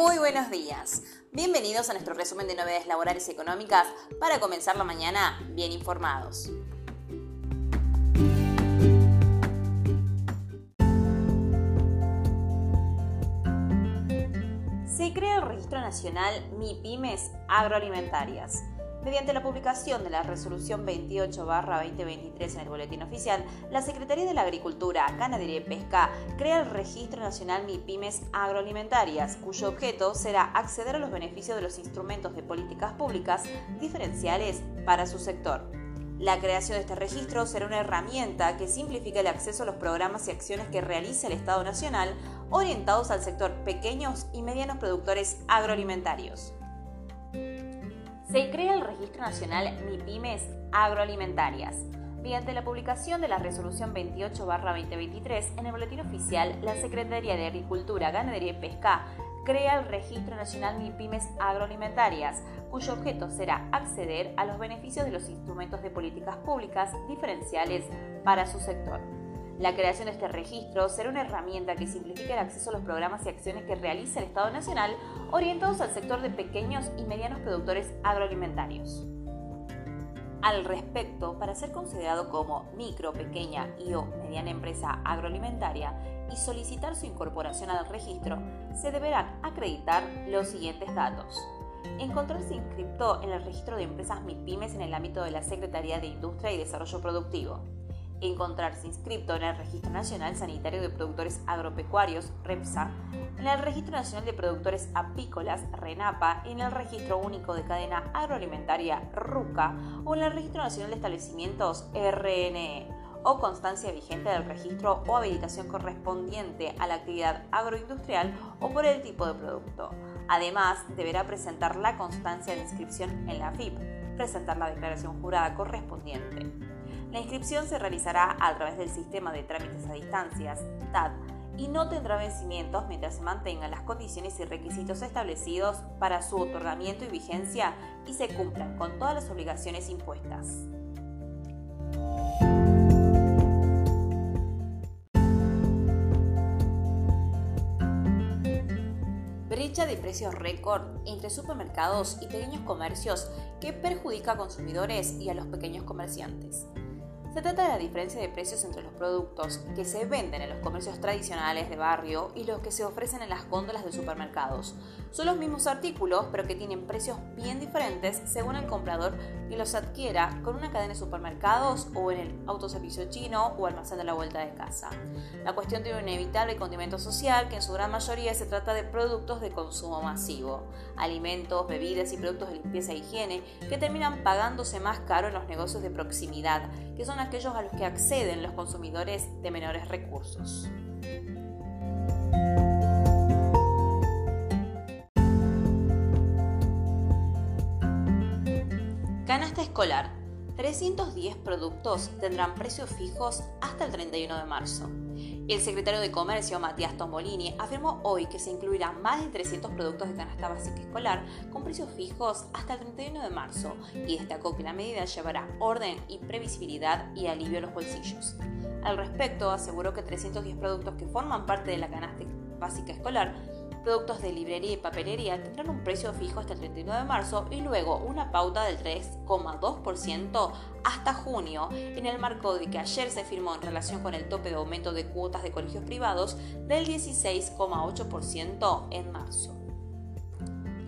Muy buenos días. Bienvenidos a nuestro resumen de novedades laborales y económicas para comenzar la mañana bien informados. Se crea el Registro Nacional MIPIMES Agroalimentarias. Mediante la publicación de la Resolución 28-2023 en el Boletín Oficial, la Secretaría de la Agricultura, Ganadería y Pesca crea el Registro Nacional MIPIMES Agroalimentarias, cuyo objeto será acceder a los beneficios de los instrumentos de políticas públicas diferenciales para su sector. La creación de este registro será una herramienta que simplifique el acceso a los programas y acciones que realiza el Estado Nacional orientados al sector pequeños y medianos productores agroalimentarios se crea el Registro Nacional MIPIMES Agroalimentarias. Mediante la publicación de la Resolución 28-2023 en el Boletín Oficial, la Secretaría de Agricultura, Ganadería y Pesca crea el Registro Nacional MIPIMES Agroalimentarias, cuyo objeto será acceder a los beneficios de los instrumentos de políticas públicas diferenciales para su sector. La creación de este registro será una herramienta que simplifique el acceso a los programas y acciones que realiza el Estado Nacional orientados al sector de pequeños y medianos productores agroalimentarios. Al respecto, para ser considerado como micro, pequeña y o mediana empresa agroalimentaria y solicitar su incorporación al registro, se deberán acreditar los siguientes datos. Encontrarse inscripto en el registro de empresas MIPIMES en el ámbito de la Secretaría de Industria y Desarrollo Productivo encontrarse inscrito en el Registro Nacional Sanitario de Productores Agropecuarios, REPSA, en el Registro Nacional de Productores Apícolas, RENAPA, en el Registro Único de Cadena Agroalimentaria, RUCA, o en el Registro Nacional de Establecimientos, RNE, o constancia vigente del registro o habilitación correspondiente a la actividad agroindustrial o por el tipo de producto. Además, deberá presentar la constancia de inscripción en la FIP, presentar la declaración jurada correspondiente. La inscripción se realizará a través del sistema de trámites a distancias, TAD, y no tendrá vencimientos mientras se mantengan las condiciones y requisitos establecidos para su otorgamiento y vigencia y se cumplan con todas las obligaciones impuestas. Brecha de precios récord entre supermercados y pequeños comercios que perjudica a consumidores y a los pequeños comerciantes. Se trata de la diferencia de precios entre los productos que se venden en los comercios tradicionales de barrio y los que se ofrecen en las góndolas de supermercados. Son los mismos artículos, pero que tienen precios bien diferentes según el comprador que los adquiera con una cadena de supermercados o en el autoservicio chino o almacén de la vuelta de casa. La cuestión tiene un inevitable condimento social que en su gran mayoría se trata de productos de consumo masivo, alimentos, bebidas y productos de limpieza e higiene que terminan pagándose más caro en los negocios de proximidad, que son aquellos a los que acceden los consumidores de menores recursos. Canasta escolar. 310 productos tendrán precios fijos hasta el 31 de marzo. El secretario de Comercio, Matías Tombolini, afirmó hoy que se incluirán más de 300 productos de canasta básica escolar con precios fijos hasta el 31 de marzo y destacó que la medida llevará orden y previsibilidad y alivio a los bolsillos. Al respecto, aseguró que 310 productos que forman parte de la canasta básica escolar productos de librería y papelería tendrán un precio fijo hasta el 31 de marzo y luego una pauta del 3,2% hasta junio, en el marco de que ayer se firmó en relación con el tope de aumento de cuotas de colegios privados del 16,8% en marzo.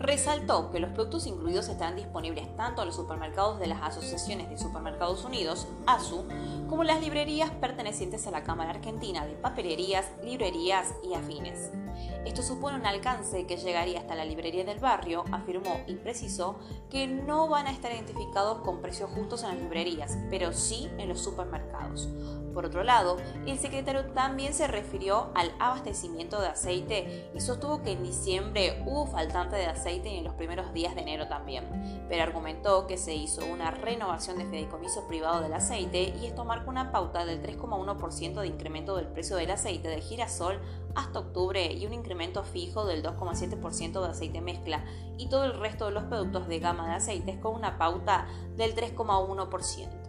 Resaltó que los productos incluidos estarán disponibles tanto en los supermercados de las Asociaciones de Supermercados Unidos, ASU, como en las librerías pertenecientes a la Cámara Argentina de Papelerías, Librerías y Afines. Esto supone un alcance que llegaría hasta la librería del barrio, afirmó y precisó que no van a estar identificados con precios justos en las librerías, pero sí en los supermercados. Por otro lado, el secretario también se refirió al abastecimiento de aceite y sostuvo que en diciembre hubo faltante de en los primeros días de enero también, pero argumentó que se hizo una renovación de fideicomiso privado del aceite y esto marca una pauta del 3,1% de incremento del precio del aceite de girasol hasta octubre y un incremento fijo del 2,7% de aceite mezcla y todo el resto de los productos de gama de aceites con una pauta del 3,1%.